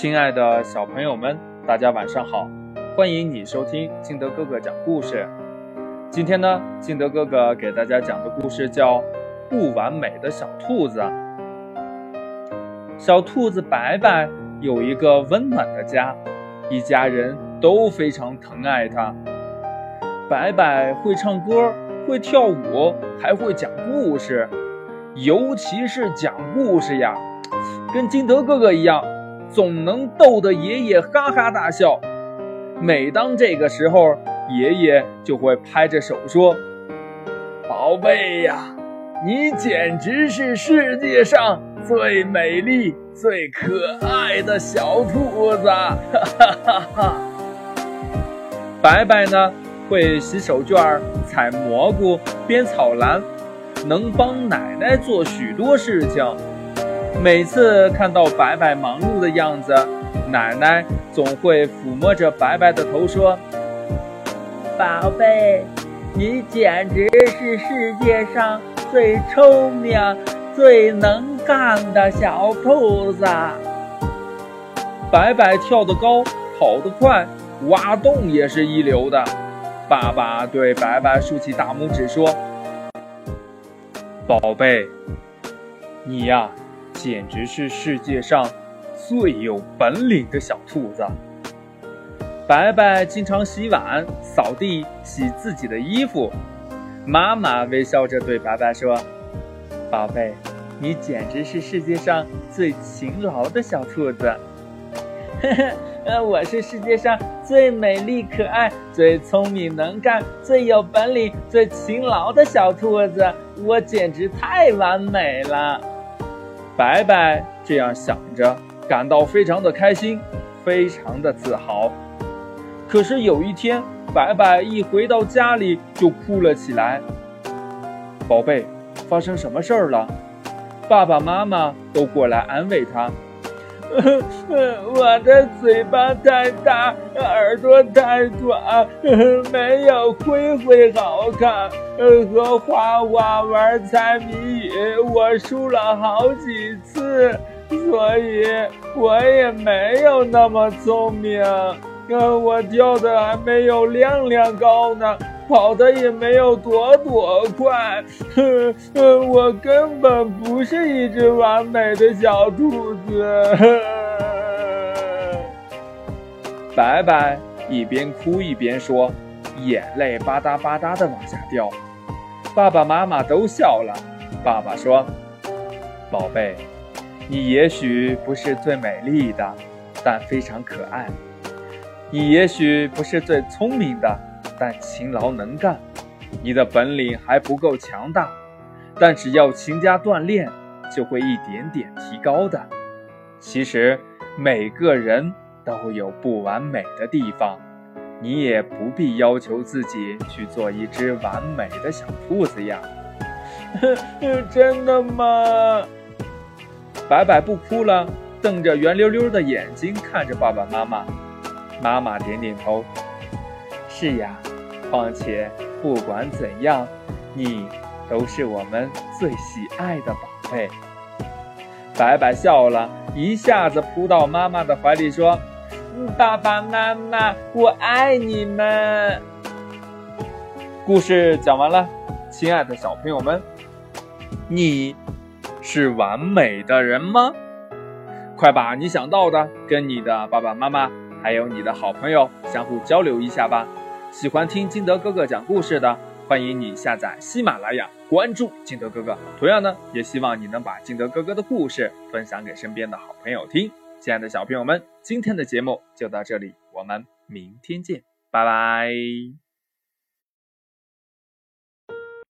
亲爱的小朋友们，大家晚上好！欢迎你收听金德哥哥讲故事。今天呢，金德哥哥给大家讲的故事叫《不完美的小兔子》。小兔子白白有一个温暖的家，一家人都非常疼爱它。白白会唱歌，会跳舞，还会讲故事，尤其是讲故事呀，跟金德哥哥一样。总能逗得爷爷哈哈大笑。每当这个时候，爷爷就会拍着手说：“宝贝呀，你简直是世界上最美丽、最可爱的小兔子！”哈哈哈哈。白白呢，会洗手绢、采蘑菇、编草篮，能帮奶奶做许多事情。每次看到白白忙碌的样子，奶奶总会抚摸着白白的头说：“宝贝，你简直是世界上最聪明、最能干的小兔子。”白白跳得高，跑得快，挖洞也是一流的。爸爸对白白竖起大拇指说：“宝贝，你呀。”简直是世界上最有本领的小兔子。白白经常洗碗、扫地、洗自己的衣服。妈妈微笑着对白白说：“宝贝，你简直是世界上最勤劳的小兔子。” 呵呵，呃，我是世界上最美丽、可爱、最聪明、能干、最有本领、最勤劳的小兔子。我简直太完美了。白白这样想着，感到非常的开心，非常的自豪。可是有一天，白白一回到家里就哭了起来。宝贝，发生什么事儿了？爸爸妈妈都过来安慰他。我的嘴巴太大，耳朵太短，没有灰灰好看。和花花玩猜谜语，我输了好几次，所以我也没有那么聪明。我跳的还没有亮亮高呢。跑的也没有朵朵快，哼哼，我根本不是一只完美的小兔子。白白一边哭一边说，眼泪吧嗒吧嗒的往下掉。爸爸妈妈都笑了。爸爸说：“宝贝，你也许不是最美丽的，但非常可爱。你也许不是最聪明的。”但勤劳能干，你的本领还不够强大，但只要勤加锻炼，就会一点点提高的。其实每个人都有不完美的地方，你也不必要求自己去做一只完美的小兔子呀。真的吗？白白不哭了，瞪着圆溜溜的眼睛看着爸爸妈妈。妈妈点点头。是呀。况且，不管怎样，你都是我们最喜爱的宝贝。白白笑了一下子，扑到妈妈的怀里说：“爸爸妈妈，我爱你们。”故事讲完了，亲爱的小朋友们，你是完美的人吗？快把你想到的跟你的爸爸妈妈还有你的好朋友相互交流一下吧。喜欢听金德哥哥讲故事的，欢迎你下载喜马拉雅，关注金德哥哥。同样呢，也希望你能把金德哥哥的故事分享给身边的好朋友听。亲爱的小朋友们，今天的节目就到这里，我们明天见，拜拜。